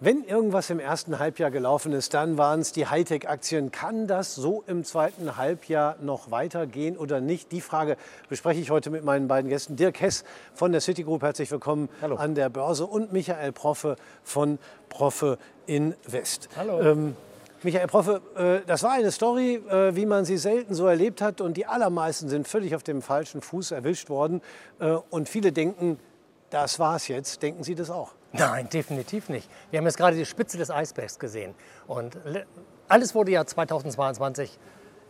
Wenn irgendwas im ersten Halbjahr gelaufen ist, dann waren es die Hightech-Aktien. Kann das so im zweiten Halbjahr noch weitergehen oder nicht? Die Frage bespreche ich heute mit meinen beiden Gästen. Dirk Hess von der Citigroup, herzlich willkommen Hallo. an der Börse und Michael Proffe von Proffe Invest. Hallo. Ähm, Michael Proffe, äh, das war eine Story, äh, wie man sie selten so erlebt hat und die allermeisten sind völlig auf dem falschen Fuß erwischt worden äh, und viele denken, das war's jetzt. Denken Sie das auch? Nein, definitiv nicht. Wir haben jetzt gerade die Spitze des Eisbergs gesehen. Und alles wurde ja 2022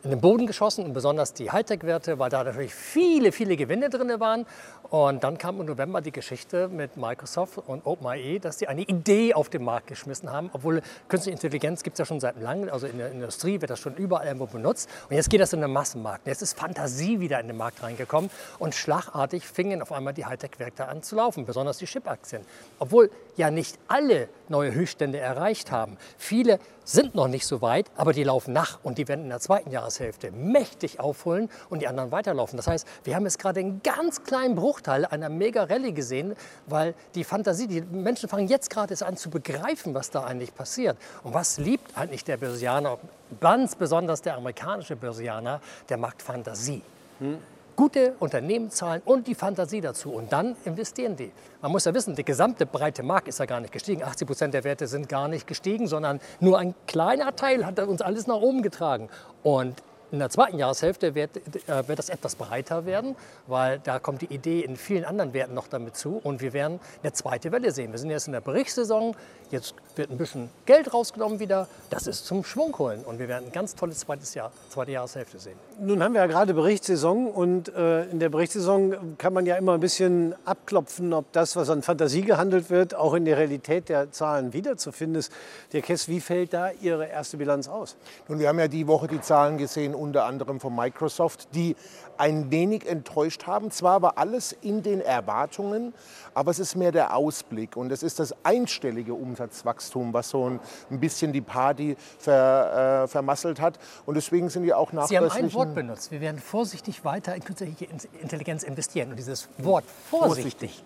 in den Boden geschossen und besonders die Hightech-Werte, weil da natürlich viele, viele Gewinne drin waren. Und dann kam im November die Geschichte mit Microsoft und OpenAI, dass sie eine Idee auf den Markt geschmissen haben, obwohl künstliche Intelligenz gibt es ja schon seit langem, also in der Industrie wird das schon überall irgendwo benutzt. Und jetzt geht das in den Massenmarkt. Jetzt ist Fantasie wieder in den Markt reingekommen und schlagartig fingen auf einmal die Hightech-Werte an zu laufen, besonders die Chip-Aktien. Obwohl ja nicht alle neue Höchststände erreicht haben. Viele sind noch nicht so weit, aber die laufen nach und die werden in der zweiten Jahreshälfte mächtig aufholen und die anderen weiterlaufen. Das heißt, wir haben jetzt gerade einen ganz kleinen Bruchteil einer Mega-Rallye gesehen, weil die Fantasie, die Menschen fangen jetzt gerade an zu begreifen, was da eigentlich passiert. Und was liebt eigentlich der Börsianer, ganz besonders der amerikanische Börsianer, der mag Fantasie. Hm gute Unternehmenszahlen und die Fantasie dazu. Und dann investieren die. Man muss ja wissen, der gesamte breite Markt ist ja gar nicht gestiegen. 80 Prozent der Werte sind gar nicht gestiegen, sondern nur ein kleiner Teil hat uns alles nach oben getragen. Und in der zweiten Jahreshälfte wird, äh, wird das etwas breiter werden, weil da kommt die Idee in vielen anderen Werten noch damit zu und wir werden eine zweite Welle sehen. Wir sind jetzt in der Berichtssaison, jetzt wird ein bisschen Geld rausgenommen wieder, das ist zum Schwung holen und wir werden ein ganz tolles zweites Jahr, zweite Jahreshälfte sehen. Nun haben wir ja gerade Berichtssaison und äh, in der Berichtssaison kann man ja immer ein bisschen abklopfen, ob das, was an Fantasie gehandelt wird, auch in der Realität der Zahlen wiederzufinden ist. Der Kess, wie fällt da Ihre erste Bilanz aus? Nun, wir haben ja die Woche die Zahlen gesehen unter anderem von Microsoft, die ein wenig enttäuscht haben. Zwar war alles in den Erwartungen, aber es ist mehr der Ausblick und es ist das einstellige Umsatzwachstum, was so ein, bisschen die Party ver, äh, vermasselt hat. Und deswegen sind wir auch nachweislich... Sie haben ein Wort benutzt. Wir werden vorsichtig weiter in künstliche Intelligenz investieren. Und dieses Wort vorsichtig, vorsichtig.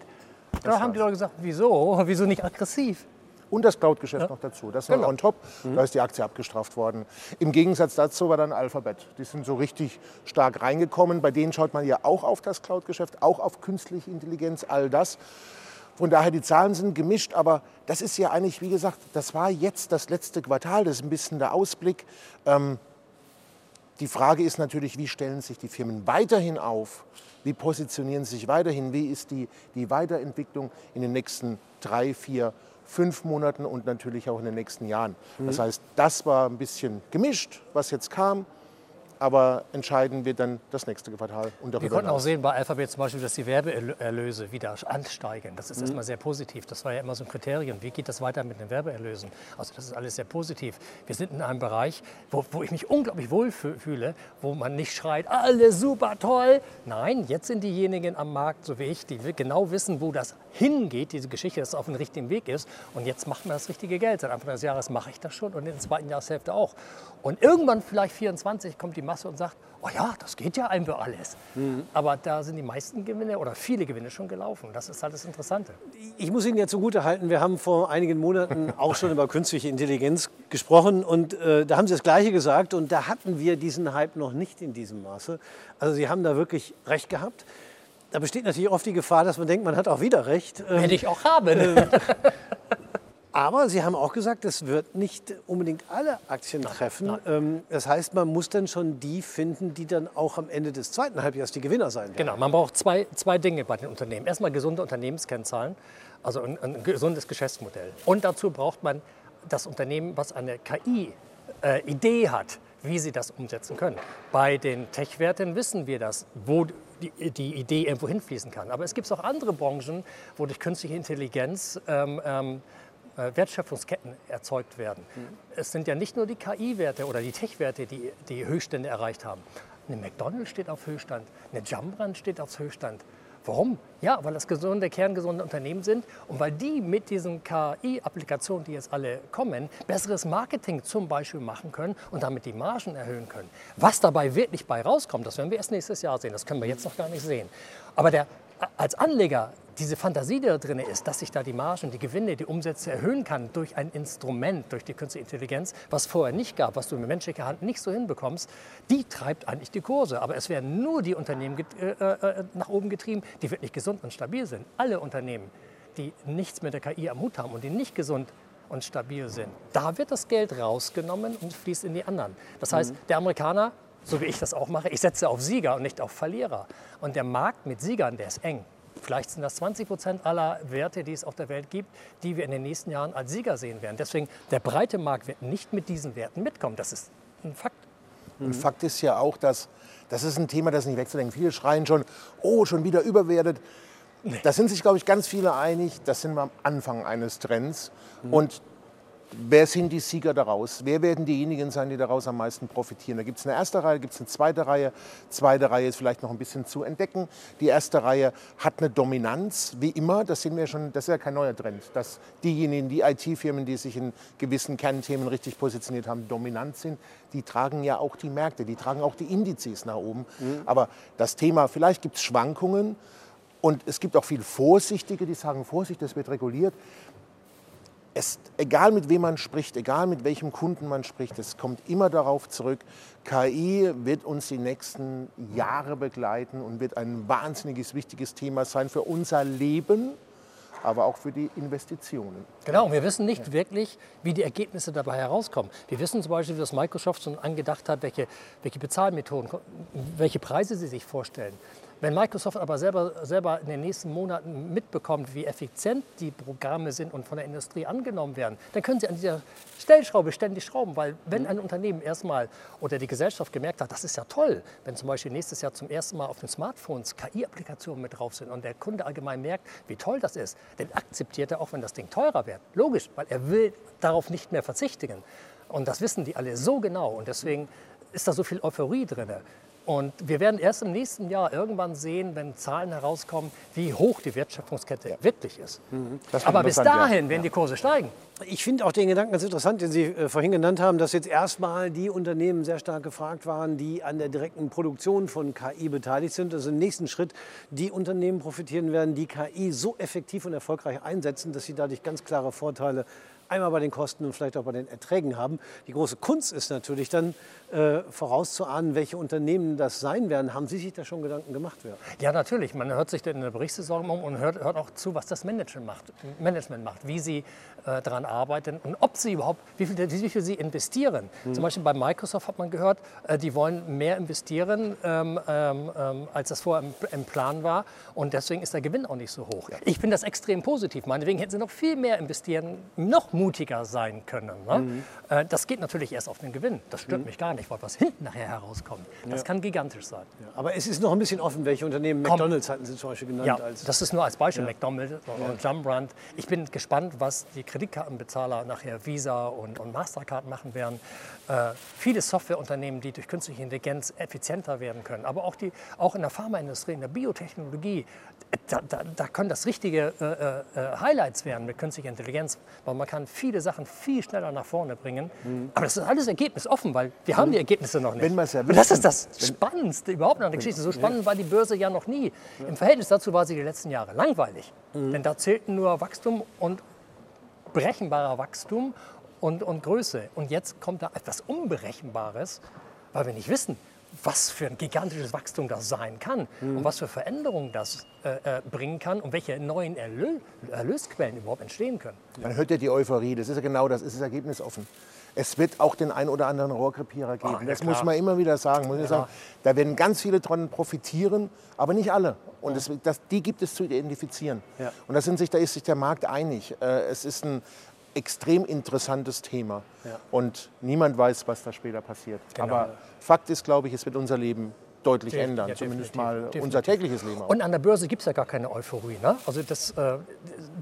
da haben die Leute gesagt, wieso? Wieso nicht aggressiv? Und das Cloud-Geschäft ja. noch dazu. Das ist genau. on top. Mhm. Da ist die Aktie abgestraft worden. Im Gegensatz dazu war dann Alphabet. Die sind so richtig stark reingekommen. Bei denen schaut man ja auch auf das Cloud-Geschäft, auch auf künstliche Intelligenz, all das. Von daher, die Zahlen sind gemischt, aber das ist ja eigentlich, wie gesagt, das war jetzt das letzte Quartal, das ist ein bisschen der Ausblick. Ähm, die Frage ist natürlich, wie stellen sich die Firmen weiterhin auf? Wie positionieren sie sich weiterhin? Wie ist die, die Weiterentwicklung in den nächsten drei, vier, fünf Monaten und natürlich auch in den nächsten Jahren. Mhm. Das heißt, das war ein bisschen gemischt, was jetzt kam aber entscheiden wird dann das nächste Quartal. Und Wir konnten auch sehen bei Alphabet zum Beispiel, dass die Werbeerlöse wieder ansteigen. Das ist mhm. erstmal sehr positiv. Das war ja immer so ein Kriterium. Wie geht das weiter mit den Werbeerlösen? Also das ist alles sehr positiv. Wir sind in einem Bereich, wo, wo ich mich unglaublich wohl fühle, wo man nicht schreit, alles super toll. Nein, jetzt sind diejenigen am Markt, so wie ich, die genau wissen, wo das hingeht, diese Geschichte, dass es auf dem richtigen Weg ist. Und jetzt macht man das richtige Geld. Seit Anfang des Jahres mache ich das schon und in der zweiten Jahreshälfte auch. Und irgendwann, vielleicht 24, kommt die Masse und sagt, oh ja, das geht ja einfach alles. Mhm. Aber da sind die meisten Gewinne oder viele Gewinne schon gelaufen. Das ist halt das Interessante. Ich muss Ihnen jetzt zugute halten, wir haben vor einigen Monaten auch schon über künstliche Intelligenz gesprochen und äh, da haben Sie das Gleiche gesagt und da hatten wir diesen Hype noch nicht in diesem Maße. Also Sie haben da wirklich recht gehabt. Da besteht natürlich oft die Gefahr, dass man denkt, man hat auch wieder recht. Hätte ich auch haben. Äh, Aber Sie haben auch gesagt, es wird nicht unbedingt alle Aktien treffen. Nein. Ähm, das heißt, man muss dann schon die finden, die dann auch am Ende des zweiten Halbjahres die Gewinner sein werden. Genau, man braucht zwei, zwei Dinge bei den Unternehmen. Erstmal gesunde Unternehmenskennzahlen, also ein, ein gesundes Geschäftsmodell. Und dazu braucht man das Unternehmen, was eine KI-Idee äh, hat, wie sie das umsetzen können. Bei den Tech-Werten wissen wir das, wo die, die, Idee irgendwo hinfließen kann. Aber es gibt auch andere Branchen, wo durch künstliche Intelligenz ähm, ähm, äh, Wertschöpfungsketten erzeugt werden. Mhm. Es sind ja nicht nur die KI-Werte oder die Tech-Werte, die die Höchststände erreicht haben. Eine McDonald's steht auf Höchststand, eine Jumbrand steht auf Höchststand. Warum? Ja, weil das gesunde, kerngesunde Unternehmen sind und weil die mit diesen KI-Applikationen, die jetzt alle kommen, besseres Marketing zum Beispiel machen können und damit die Margen erhöhen können. Was dabei wirklich bei rauskommt, das werden wir erst nächstes Jahr sehen. Das können wir jetzt noch gar nicht sehen. Aber der, als Anleger diese Fantasie, die da drin ist, dass sich da die Margen, die Gewinne, die Umsätze erhöhen kann durch ein Instrument, durch die künstliche Intelligenz, was vorher nicht gab, was du mit menschlicher Hand nicht so hinbekommst, die treibt eigentlich die Kurse. Aber es werden nur die Unternehmen äh, äh, nach oben getrieben, die wirklich gesund und stabil sind. Alle Unternehmen, die nichts mit der KI am Hut haben und die nicht gesund und stabil sind, da wird das Geld rausgenommen und fließt in die anderen. Das heißt, mhm. der Amerikaner, so wie ich das auch mache, ich setze auf Sieger und nicht auf Verlierer. Und der Markt mit Siegern, der ist eng. Vielleicht sind das 20 Prozent aller Werte, die es auf der Welt gibt, die wir in den nächsten Jahren als Sieger sehen werden. Deswegen, der breite Markt wird nicht mit diesen Werten mitkommen. Das ist ein Fakt. Und Fakt ist ja auch, dass das ist ein Thema, das nicht wegzudenken. Viele schreien schon, oh, schon wieder überwertet. Da sind sich, glaube ich, ganz viele einig, das sind wir am Anfang eines Trends. Mhm. Und wer sind die Sieger daraus? Wer werden diejenigen sein, die daraus am meisten profitieren? Da gibt es eine erste Reihe, gibt es eine zweite Reihe. Zweite Reihe ist vielleicht noch ein bisschen zu entdecken. Die erste Reihe hat eine Dominanz, wie immer. Das sind wir schon, das ist ja kein neuer Trend, dass diejenigen, die IT-Firmen, die sich in gewissen Kernthemen richtig positioniert haben, dominant sind. Die tragen ja auch die Märkte, die tragen auch die Indizes nach oben. Mhm. Aber das Thema, vielleicht gibt es Schwankungen. Und es gibt auch viele Vorsichtige, die sagen, Vorsicht, das wird reguliert es, egal mit wem man spricht, egal mit welchem Kunden man spricht, es kommt immer darauf zurück, KI wird uns die nächsten Jahre begleiten und wird ein wahnsinniges, wichtiges Thema sein für unser Leben, aber auch für die Investitionen. Genau, wir wissen nicht ja. wirklich, wie die Ergebnisse dabei herauskommen. Wir wissen zum Beispiel, dass Microsoft schon angedacht hat, welche, welche Bezahlmethoden, welche Preise sie sich vorstellen. Wenn Microsoft aber selber, selber in den nächsten Monaten mitbekommt, wie effizient die Programme sind und von der Industrie angenommen werden, dann können sie an dieser Stellschraube ständig schrauben. Weil wenn ein Unternehmen erstmal oder die Gesellschaft gemerkt hat, das ist ja toll, wenn zum Beispiel nächstes Jahr zum ersten Mal auf den Smartphones KI-Applikationen mit drauf sind und der Kunde allgemein merkt, wie toll das ist, dann akzeptiert er auch, wenn das Ding teurer wird. Logisch, weil er will darauf nicht mehr verzichtigen. Und das wissen die alle so genau. Und deswegen ist da so viel Euphorie drin. Und wir werden erst im nächsten Jahr irgendwann sehen, wenn Zahlen herauskommen, wie hoch die Wertschöpfungskette ja. wirklich ist. Mhm. Aber bis dahin ja. werden die Kurse steigen. Ich finde auch den Gedanken ganz interessant, den Sie äh, vorhin genannt haben, dass jetzt erstmal die Unternehmen sehr stark gefragt waren, die an der direkten Produktion von KI beteiligt sind. Also im nächsten Schritt die Unternehmen profitieren werden, die KI so effektiv und erfolgreich einsetzen, dass sie dadurch ganz klare Vorteile einmal bei den Kosten und vielleicht auch bei den Erträgen haben. Die große Kunst ist natürlich dann äh, vorauszuahnen, welche Unternehmen das sein werden. Haben Sie sich da schon Gedanken gemacht? Ja, ja natürlich. Man hört sich in der Berichtssaison um und hört, hört, auch zu, was das Management macht, Management macht wie sie äh, daran arbeiten und ob sie überhaupt, wie viel, wie viel sie investieren. Mhm. Zum Beispiel bei Microsoft hat man gehört, äh, die wollen mehr investieren, ähm, ähm, ähm, als das vorher im, im, Plan war. Und deswegen ist der Gewinn auch nicht so hoch. Ja. Ich finde das extrem positiv. Meinetwegen hätten sie noch viel mehr investieren, noch mutiger sein können. Ne? Mhm. Äh, das geht natürlich erst auf den Gewinn. Das stört mhm. mich gar nicht, weil was hinten nachher herauskommt, das ja. kann gigantisch sein. Ja. Aber es ist noch ein bisschen offen, welche Unternehmen. Komm. McDonalds hatten Sie zum Beispiel genannt. Ja, das ist nur als Beispiel McDonalds und Jumbrand. Ich bin gespannt, was die Kreditkartenbezahler nachher Visa und, und Mastercard machen werden. Äh, viele Softwareunternehmen, die durch künstliche Intelligenz effizienter werden können, aber auch, die, auch in der Pharmaindustrie, in der Biotechnologie, da, da, da können das richtige äh, äh, Highlights werden mit künstlicher Intelligenz, weil man kann viele Sachen viel schneller nach vorne bringen. Mhm. Aber das ist alles ergebnisoffen, weil wir haben die Ergebnisse noch nicht. Wenn ja Und das ist das Spannendste überhaupt an der Geschichte. So spannend war die Börse ja noch nie. Im Verhältnis dazu war sie die letzten Jahre langweilig. Mhm. Denn da zählten nur Wachstum und berechenbarer Wachstum und, und Größe. Und jetzt kommt da etwas Unberechenbares, weil wir nicht wissen, was für ein gigantisches Wachstum das sein kann mhm. und was für Veränderungen das äh, äh, bringen kann und welche neuen Erlö Erlösquellen überhaupt entstehen können. Man hört ja die Euphorie, das ist ja genau das, ist das Ergebnis offen. Es wird auch den ein oder anderen Rohrkrepierer geben. Oh, ja, das klar. muss man immer wieder sagen. Muss ja. sagen. Da werden ganz viele dran profitieren, aber nicht alle. Und das, das, die gibt es zu identifizieren. Ja. Und da, sind sich, da ist sich der Markt einig. Äh, es ist ein extrem interessantes Thema. Und niemand weiß, was da später passiert. Genau. Aber Fakt ist, glaube ich, es wird unser Leben deutlich ja, ändern, ja, zumindest mal definitiv. unser tägliches Leben. Auch. Und an der Börse gibt es ja gar keine Euphorie. Ne? Also das, äh,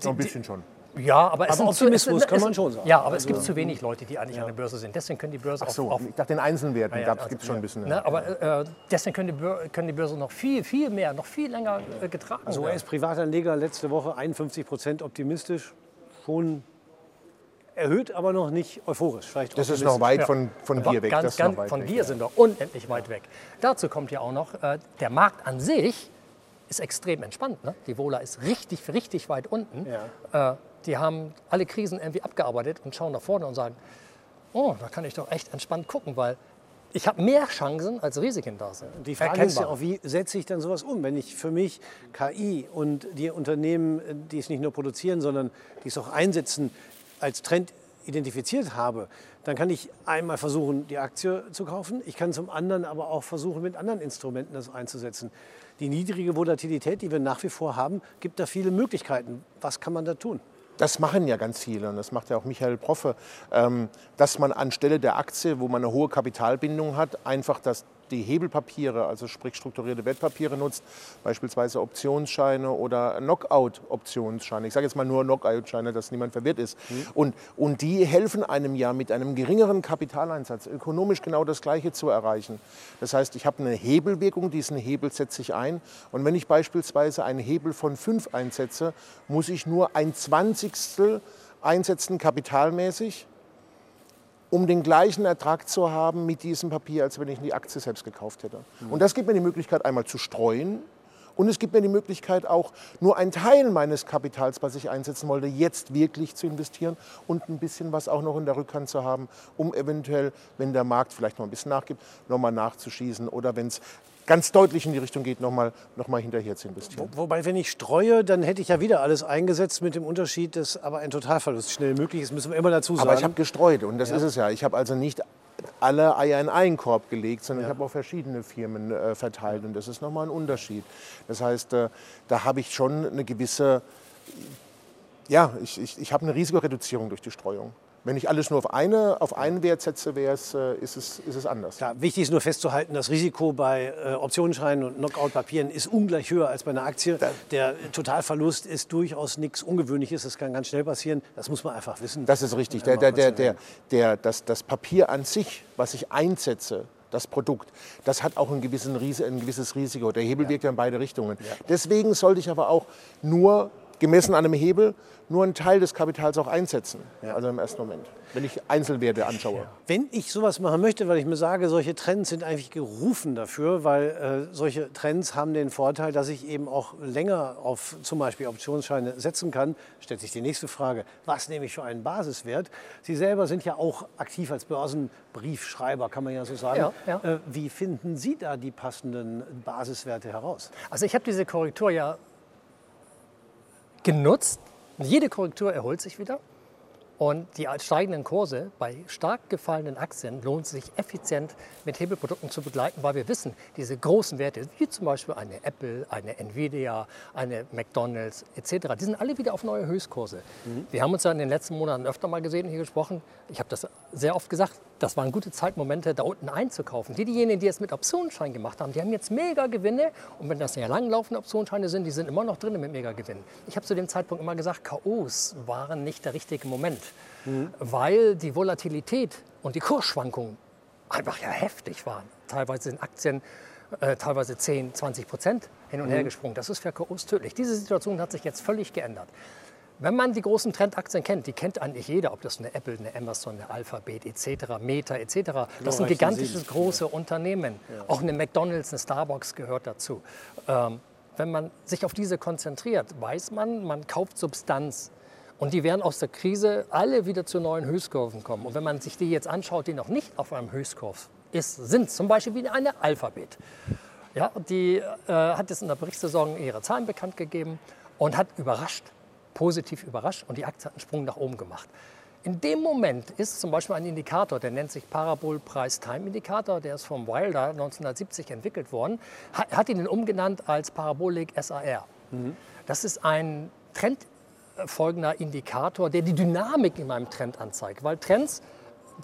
die, ein bisschen schon. Ja, aber, es aber Optimismus zu, es, kann man schon sagen. Ja, aber also, es gibt zu wenig Leute, die eigentlich ja. an der Börse sind. Deswegen können die Börse Ach so, auch, ich dachte, den Einzelwerten ja, ja, also, gibt es schon ein bisschen. Ne, aber äh, deswegen können die, Börse, können die Börse noch viel, viel mehr, noch viel länger äh, getragen also werden. Also US-Privatanleger letzte Woche 51 Prozent optimistisch, schon erhöht, aber noch nicht euphorisch. Vielleicht das ist noch weit von, von dir weg. Ganz, ganz, von weg, dir ja. sind wir unendlich weit weg. Dazu kommt ja auch noch, äh, der Markt an sich ist extrem entspannt. Ne? Die Vola ist richtig, richtig weit unten. Ja. Äh, die haben alle Krisen irgendwie abgearbeitet und schauen nach vorne und sagen, oh, da kann ich doch echt entspannt gucken, weil ich habe mehr Chancen als Risiken da sind. Die Frage Erkennbar. ist ja auch, wie setze ich dann sowas um? Wenn ich für mich KI und die Unternehmen, die es nicht nur produzieren, sondern die es auch einsetzen, als Trend identifiziert habe, dann kann ich einmal versuchen, die Aktie zu kaufen. Ich kann zum anderen aber auch versuchen, mit anderen Instrumenten das einzusetzen. Die niedrige Volatilität, die wir nach wie vor haben, gibt da viele Möglichkeiten. Was kann man da tun? Das machen ja ganz viele und das macht ja auch Michael Proffe, ähm, dass man anstelle der Aktie, wo man eine hohe Kapitalbindung hat, einfach das die Hebelpapiere, also sprich strukturierte Wertpapiere nutzt, beispielsweise Optionsscheine oder Knockout-Optionsscheine. Ich sage jetzt mal nur Knockout-Scheine, dass niemand verwirrt ist. Mhm. Und, und die helfen einem ja mit einem geringeren Kapitaleinsatz ökonomisch genau das Gleiche zu erreichen. Das heißt, ich habe eine Hebelwirkung, diesen Hebel setze ich ein. Und wenn ich beispielsweise einen Hebel von 5 einsetze, muss ich nur ein Zwanzigstel einsetzen kapitalmäßig um den gleichen Ertrag zu haben mit diesem Papier, als wenn ich die Aktie selbst gekauft hätte. Mhm. Und das gibt mir die Möglichkeit, einmal zu streuen. Und es gibt mir die Möglichkeit, auch nur einen Teil meines Kapitals, was ich einsetzen wollte, jetzt wirklich zu investieren und ein bisschen was auch noch in der Rückhand zu haben, um eventuell, wenn der Markt vielleicht noch ein bisschen nachgibt, nochmal nachzuschießen oder wenn es ganz deutlich in die Richtung geht, nochmal noch mal hinterher zu investieren. Wo, wobei, wenn ich streue, dann hätte ich ja wieder alles eingesetzt mit dem Unterschied, dass aber ein Totalverlust schnell möglich ist, müssen wir immer dazu sagen. Aber ich habe gestreut und das ja. ist es ja. Ich habe also nicht alle Eier in einen Korb gelegt, sondern ja. ich habe auch verschiedene Firmen äh, verteilt und das ist nochmal ein Unterschied. Das heißt, äh, da habe ich schon eine gewisse, ja, ich, ich, ich habe eine Risikoreduzierung durch die Streuung. Wenn ich alles nur auf, eine, auf einen Wert setze, äh, ist, es, ist es anders. Klar, wichtig ist nur festzuhalten, das Risiko bei äh, Optionsscheinen und Knockout-Papieren ist ungleich höher als bei einer Aktie. Der Totalverlust ist durchaus nichts Ungewöhnliches. Das kann ganz schnell passieren. Das muss man einfach wissen. Das ist richtig. Der, der, der, der, der, das, das Papier an sich, was ich einsetze, das Produkt, das hat auch ein, gewissen, ein gewisses Risiko. Der Hebel ja. wirkt ja in beide Richtungen. Ja. Deswegen sollte ich aber auch nur gemessen an einem Hebel nur einen Teil des Kapitals auch einsetzen. Ja. Also im ersten Moment, wenn ich Einzelwerte anschaue. Ja. Wenn ich sowas machen möchte, weil ich mir sage, solche Trends sind eigentlich gerufen dafür, weil äh, solche Trends haben den Vorteil, dass ich eben auch länger auf zum Beispiel Optionsscheine setzen kann, stellt sich die nächste Frage, was nehme ich für einen Basiswert? Sie selber sind ja auch aktiv als Börsenbriefschreiber, kann man ja so sagen. Ja, äh, wie finden Sie da die passenden Basiswerte heraus? Also ich habe diese Korrektur ja genutzt. Jede Korrektur erholt sich wieder. Und die steigenden Kurse bei stark gefallenen Aktien lohnt sich effizient mit Hebelprodukten zu begleiten, weil wir wissen, diese großen Werte, wie zum Beispiel eine Apple, eine Nvidia, eine McDonald's etc., die sind alle wieder auf neue Höchstkurse. Mhm. Wir haben uns ja in den letzten Monaten öfter mal gesehen und hier gesprochen. Ich habe das sehr oft gesagt, das waren gute Zeitmomente, da unten einzukaufen. Die, diejenigen, die es mit Optionsschein gemacht haben, die haben jetzt mega Gewinne. Und wenn das ja langlaufende Optionsscheine sind, die sind immer noch drin mit mega Gewinnen. Ich habe zu dem Zeitpunkt immer gesagt, KOs waren nicht der richtige Moment mhm. weil die Volatilität und die Kursschwankungen einfach ja heftig waren. Teilweise sind Aktien äh, teilweise 10, 20 Prozent hin und mhm. her gesprungen. Das ist für KOs tödlich. Diese Situation hat sich jetzt völlig geändert. Wenn man die großen Trendaktien kennt, die kennt eigentlich jeder, ob das eine Apple, eine Amazon, eine Alphabet etc., Meta etc. Das sind gigantische große. Unternehmen. Ja. Auch eine McDonald's, eine Starbucks gehört dazu. Ähm, wenn man sich auf diese konzentriert, weiß man, man kauft Substanz. Und die werden aus der Krise alle wieder zu neuen Höchstkurven kommen. Und wenn man sich die jetzt anschaut, die noch nicht auf einem Höchstkurve ist, sind zum Beispiel wie eine Alphabet. Ja, die äh, hat jetzt in der Berichtssaison ihre Zahlen bekannt gegeben und hat überrascht, positiv überrascht und die Aktie hat einen Sprung nach oben gemacht. In dem Moment ist zum Beispiel ein Indikator, der nennt sich Parabol-Preis-Time-Indikator, der ist vom Wilder 1970 entwickelt worden, hat, hat ihn umgenannt als Parabolic SAR. Mhm. Das ist ein Trend folgender Indikator, der die Dynamik in meinem Trend anzeigt. Weil Trends,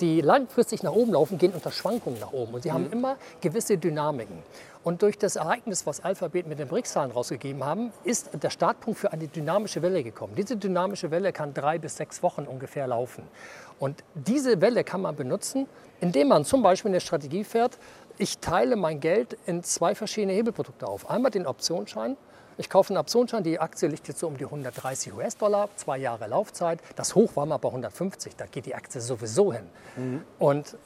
die langfristig nach oben laufen, gehen unter Schwankungen nach oben. Und sie mhm. haben immer gewisse Dynamiken. Und durch das Ereignis, was Alphabet mit den BRICS-Zahlen rausgegeben haben, ist der Startpunkt für eine dynamische Welle gekommen. Diese dynamische Welle kann drei bis sechs Wochen ungefähr laufen. Und diese Welle kann man benutzen, indem man zum Beispiel eine Strategie fährt, ich teile mein Geld in zwei verschiedene Hebelprodukte auf. Einmal den Optionsschein ich kaufe einen Optionsschein, die Aktie liegt jetzt so um die 130 US-Dollar, zwei Jahre Laufzeit. Das Hoch war mal bei 150, da geht die Aktie sowieso hin. Mhm. Und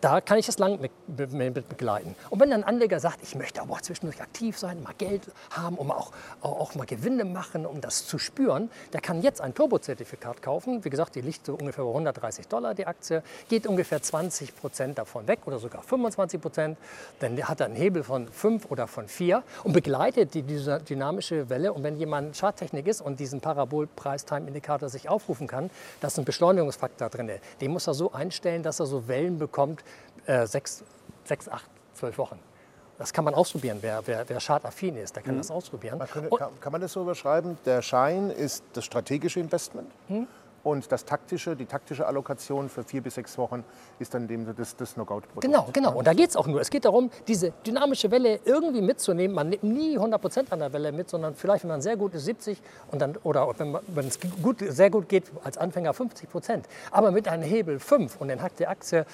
Da kann ich das lang mit, mit, begleiten. Und wenn ein Anleger sagt, ich möchte aber auch zwischendurch aktiv sein, mal Geld haben, um auch, auch, mal Gewinne machen, um das zu spüren, der kann jetzt ein Turbo-Zertifikat kaufen. Wie gesagt, die liegt so ungefähr bei 130 Dollar die Aktie, geht ungefähr 20 Prozent davon weg oder sogar 25 Prozent. Dann hat er einen Hebel von 5 oder von 4 und begleitet die, diese dynamische Welle. Und wenn jemand Charttechnik ist und diesen Parabol-Price-Time-Indikator sich aufrufen kann, da ist ein Beschleunigungsfaktor drin. Den muss er so einstellen, dass er so Wellen bekommt, äh, sechs, sechs, acht, zwölf Wochen. Das kann man ausprobieren. Wer, wer, wer schadaffin ist, der kann mhm. das ausprobieren. Man könnte, kann, kann, man das so überschreiben? Der Schein ist das strategische Investment. Mhm. Und das taktische, die taktische Allokation für vier bis sechs Wochen ist dann dem das, das Knockout-Produkt. Genau, genau. Und da geht es auch nur. Es geht darum, diese dynamische Welle irgendwie mitzunehmen. Man nimmt nie 100 Prozent an der Welle mit, sondern vielleicht, wenn man sehr gut ist, 70 und dann, oder wenn, es gut, sehr gut geht, als Anfänger 50 Prozent. Aber mit einem Hebel 5 und dann hat die Aktie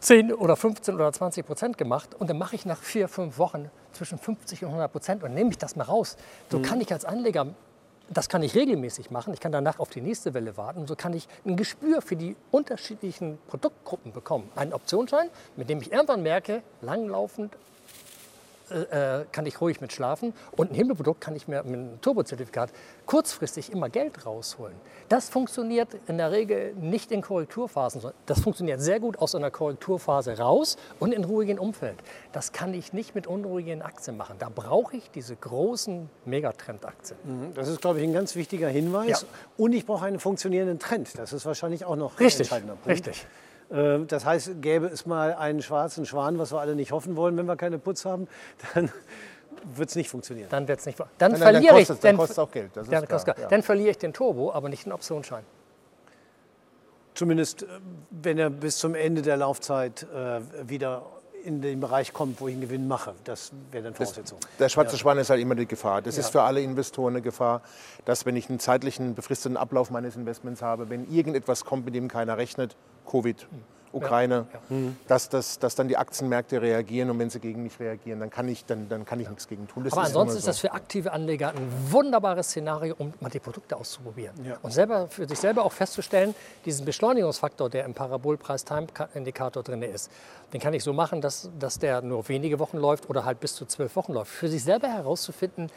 10 oder 15 oder 20 Prozent gemacht und dann mache ich nach vier, fünf Wochen zwischen 50 und 100 Prozent und nehme ich das mal raus. So mhm. kann ich als Anleger, das kann ich regelmäßig machen, ich kann danach auf die nächste Welle warten und so kann ich ein Gespür für die unterschiedlichen Produktgruppen bekommen. Einen Optionsschein, mit dem ich irgendwann merke, langlaufend äh, kann ich ruhig mit schlafen. Und ein Himmelprodukt kann ich mir mit einem Turbozertifikat kurzfristig immer Geld rausholen. Das funktioniert in der Regel nicht in Korrekturphasen. Das funktioniert sehr gut aus einer Korrekturphase raus und in ruhigen Umfeld. Das kann ich nicht mit unruhigen Aktien machen. Da brauche ich diese großen Megatrendaktien. Mhm. Das ist, glaube ich, ein ganz wichtiger Hinweis. Ja. Und ich brauche einen funktionierenden Trend. Das ist wahrscheinlich auch noch richtig, ein entscheidender Punkt. Richtig. Äh, das heißt, gäbe es mal einen schwarzen Schwan, was wir alle nicht hoffen wollen, wenn wir keine Putz haben, dann wird es nicht funktionieren. Dann wird es nicht. Dann verliere dann kostet, ich. Dann, kostet auch Geld. Dann, klar, ja. dann, verliere ich den Turbo, aber nicht den Optionsschein. Zumindest, äh, wenn er bis zum Ende der Laufzeit äh, wieder in den Bereich kommt, wo ich einen Gewinn mache. Das wäre dann Voraussetzung. Das, der schwarze ja. Schwan ist halt immer die Gefahr. Das ja. ist für alle Investoren eine Gefahr, dass wenn ich einen zeitlichen befristeten Ablauf meines Investments habe, wenn irgendetwas kommt, mit dem keiner rechnet, Covid, Ukraine, ja, ja. Dass, dass, dass dann die Aktienmärkte reagieren und wenn sie gegen mich reagieren, dann kann ich, dann, dann kann ich nichts gegen tun. Das Aber ist ansonsten so. ist das für aktive Anleger ein wunderbares Szenario, um mal die Produkte auszuprobieren. Ja. Und selber, für sich selber auch festzustellen, diesen Beschleunigungsfaktor, der im Parabolpreis-Time-Indikator drin ist, den kann ich so machen, dass, dass der nur wenige Wochen läuft oder halt bis zu zwölf Wochen läuft. Für sich selber herauszufinden,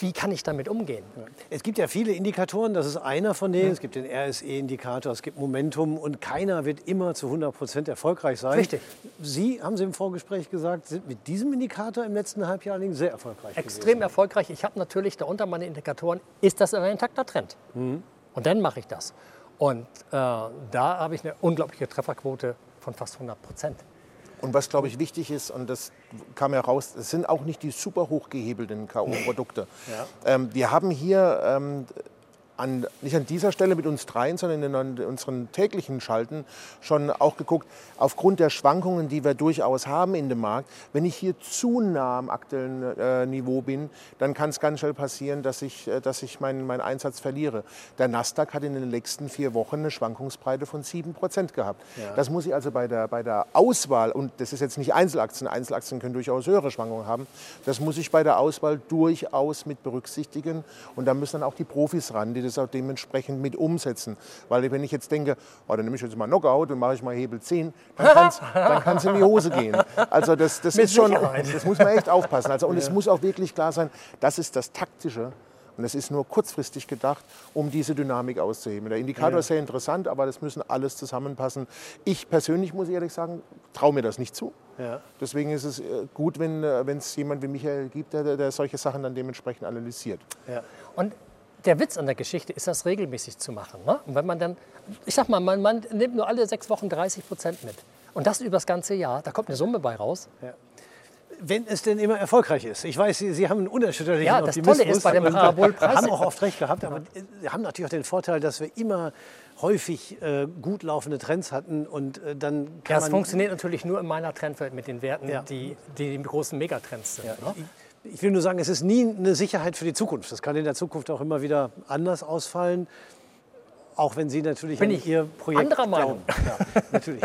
wie kann ich damit umgehen? Es gibt ja viele Indikatoren, das ist einer von denen. Es gibt den RSE-Indikator, es gibt Momentum und keiner wird immer zu 100 Prozent erfolgreich sein. Richtig. Sie, haben Sie im Vorgespräch gesagt, sind mit diesem Indikator im letzten Halbjahr sehr erfolgreich Extrem gewesen. erfolgreich. Ich habe natürlich darunter meine Indikatoren, ist das ein intakter Trend? Mhm. Und dann mache ich das. Und äh, da habe ich eine unglaubliche Trefferquote von fast 100 Prozent. Und was, glaube ich, wichtig ist, und das kam ja raus, es sind auch nicht die super hochgehebelten K.O.-Produkte. Ja. Ähm, wir haben hier ähm, an, nicht an dieser Stelle mit uns dreien, sondern in unseren täglichen Schalten schon auch geguckt, aufgrund der Schwankungen, die wir durchaus haben in dem Markt, wenn ich hier zu nah am aktuellen äh, Niveau bin, dann kann es ganz schnell passieren, dass ich, äh, dass ich meinen, meinen Einsatz verliere. Der Nasdaq hat in den letzten vier Wochen eine Schwankungsbreite von 7% gehabt. Ja. Das muss ich also bei der, bei der Auswahl, und das ist jetzt nicht Einzelaktien, Einzelaktien können durchaus höhere Schwankungen haben, das muss ich bei der Auswahl durchaus mit berücksichtigen. Und da müssen dann auch die Profis ran, die das auch dementsprechend mit umsetzen. Weil wenn ich jetzt denke, oh, dann nehme ich jetzt mal Knockout und mache ich mal Hebel 10, dann kann es in die Hose gehen. Also das, das ist schon, das muss man echt aufpassen. Also, und ja. es muss auch wirklich klar sein, das ist das Taktische. Und es ist nur kurzfristig gedacht, um diese Dynamik auszuheben. Der Indikator ja. ist sehr interessant, aber das müssen alles zusammenpassen. Ich persönlich muss ehrlich sagen, traue mir das nicht zu. Ja. Deswegen ist es äh, gut, wenn äh, es jemand wie Michael gibt, der, der solche Sachen dann dementsprechend analysiert. Ja. Und der Witz an der Geschichte ist, das regelmäßig zu machen. Ne? Und wenn man dann, ich sag mal, man, man, nimmt nur alle sechs Wochen 30 Prozent mit. Und das über das ganze Jahr, da kommt eine Summe bei raus. Ja. Wenn es denn immer erfolgreich ist. Ich weiß, Sie, Sie haben einen unerschütterlichen ja, das Tolle ist bei dem Parabolpreis. haben auch oft recht gehabt, aber wir haben natürlich auch den Vorteil, dass wir immer häufig äh, gut laufende Trends hatten und äh, dann kann ja, es funktioniert natürlich nur in meiner Trendwelt mit den Werten, ja. die, die, die großen Megatrends sind. Ja. Ne? Ich will nur sagen, es ist nie eine Sicherheit für die Zukunft. Das kann in der Zukunft auch immer wieder anders ausfallen. Auch wenn Sie natürlich Bin ich Ihr Projekt anderer Meinung. Ja, natürlich.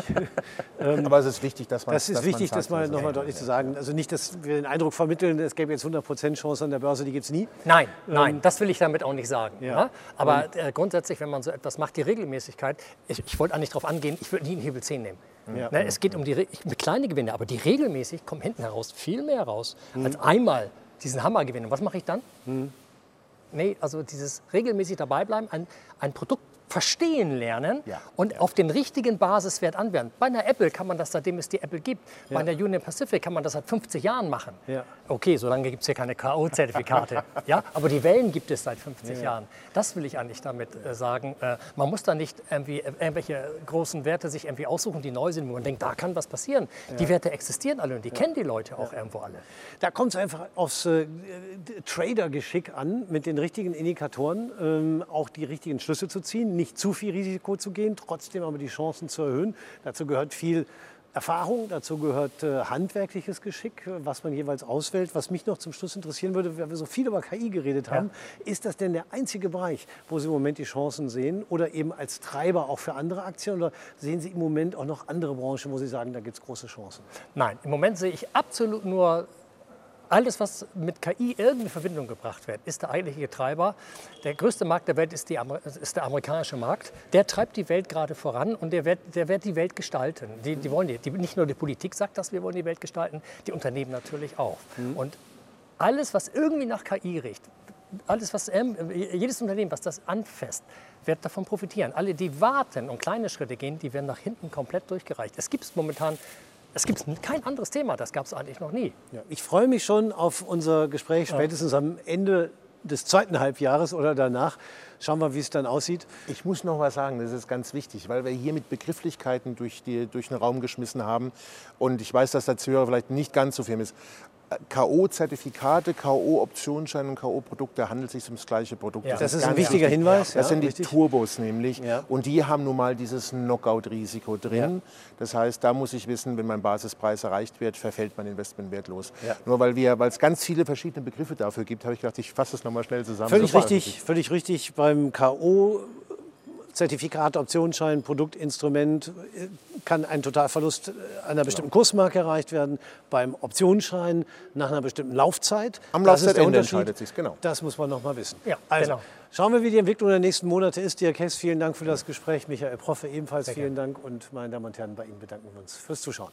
Aber es ist wichtig, dass man Das ist dass wichtig, man das mal sagt, nochmal deutlich zu sagen. Also nicht, dass wir den Eindruck vermitteln, es gäbe jetzt 100% Chance an der Börse, die gibt es nie. Nein, nein, das will ich damit auch nicht sagen. Ja. Ja. Aber äh, grundsätzlich, wenn man so etwas macht, die Regelmäßigkeit, ich, ich wollte eigentlich darauf angehen, ich würde nie einen Hebel 10 nehmen. Ja. Ne, es geht um die Re- ich- kleine Gewinne, aber die regelmäßig kommen hinten heraus viel mehr raus, als einmal diesen Hammergewinn. Und was mache ich dann? Nee, also dieses regelmäßig dabei bleiben, ein, ein Produkt verstehen lernen Ja. und auf den richtigen Basiswert anwenden. Bei einer Apple kann man das, seitdem es die Apple gibt. Bei einer Union Pacific kann man das seit 50 Jahren machen. Ja. Okay, solange gibt es hier keine K.O.-Zertifikate. ja, aber die Wellen gibt es seit 50 Jahren. Das will ich eigentlich damit äh, sagen. Äh, man muss da nicht irgendwie äh, irgendwelche großen Werte sich irgendwie aussuchen, die neu sind, wo man denkt, da kann was passieren. Die Werte existieren alle und die kennen die Leute auch irgendwo alle. Da kommt es einfach aufs äh, Trader-Geschick an, mit den richtigen Indikatoren ähm, auch die richtigen Schlüsse zu ziehen, nicht zu viel Risiko zu gehen, trotzdem aber die Chancen zu erhöhen. Dazu gehört viel Erfahrung, dazu gehört äh, handwerkliches Geschick, was man jeweils auswählt. Was mich noch zum Schluss interessieren würde, weil wir so viel über KI geredet haben, ist das denn der einzige Bereich, wo Sie im Moment die Chancen sehen oder eben als Treiber auch für andere Aktien oder sehen Sie im Moment auch noch andere Branchen, wo Sie sagen, da gibt es große Chancen? Nein, im Moment sehe ich absolut nur alles, was mit KI irgendwie in Verbindung gebracht wird, ist der eigentliche Treiber. Der größte Markt der Welt ist, Amer- ist der amerikanische Markt. Der treibt die Welt gerade voran und der wird, der wird die Welt gestalten. Die, die wollen die, die, nicht nur die Politik sagt das, wir wollen die Welt gestalten, die Unternehmen natürlich auch. Und alles, was irgendwie nach KI riecht, alles, was, jedes Unternehmen, was das anfasst, wird davon profitieren. Alle, die warten und kleine Schritte gehen, die werden nach hinten komplett durchgereicht. Es gibt momentan, es gibt kein anderes Thema, das gab es eigentlich noch nie. Ja, ich freue mich schon auf unser Gespräch spätestens am Ende des zweiten Halbjahres oder danach. Schauen wir, wie es dann aussieht. Ich muss noch was sagen, das ist ganz wichtig, weil wir hier mit Begrifflichkeiten durch, die, durch den Raum geschmissen haben. Und ich weiß, dass der Zuhörer vielleicht nicht ganz so firm ist. K.O.-Zertifikate, K.O.-Optionsscheine und K.O.-Produkte handelt sich ums gleiche Produkt. Ja. Das ist ganz ein wichtiger wichtig. Hinweis, Das ja, sind die richtig. Turbos nämlich. Ja. Und die haben nun mal dieses Knockout-Risiko drin. Das heißt, da muss ich wissen, wenn mein Basispreis erreicht wird, verfällt mein Investment wertlos. Nur weil wir, weil es ganz viele verschiedene Begriffe dafür gibt, habe ich gedacht, ich fasse das nochmal schnell zusammen. Völlig Das richtig, völlig richtig. Beim K.O. Zertifikat, Optionsschein, Produktinstrument äh, kann ein Totalverlust äh, einer bestimmten Kursmarke erreicht werden. Beim Optionsschein nach einer bestimmten Laufzeit. Am Laufzeitende entscheidet sich's, genau. Das muss man noch mal wissen. Ja, also, genau. Schauen wir, wie die Entwicklung der nächsten Monate ist. Dirk Hess, vielen Dank für das Gespräch. Michael Proffe ebenfalls vielen Dank. Und meine Damen und Herren, bei Ihnen bedanken wir uns fürs Zuschauen.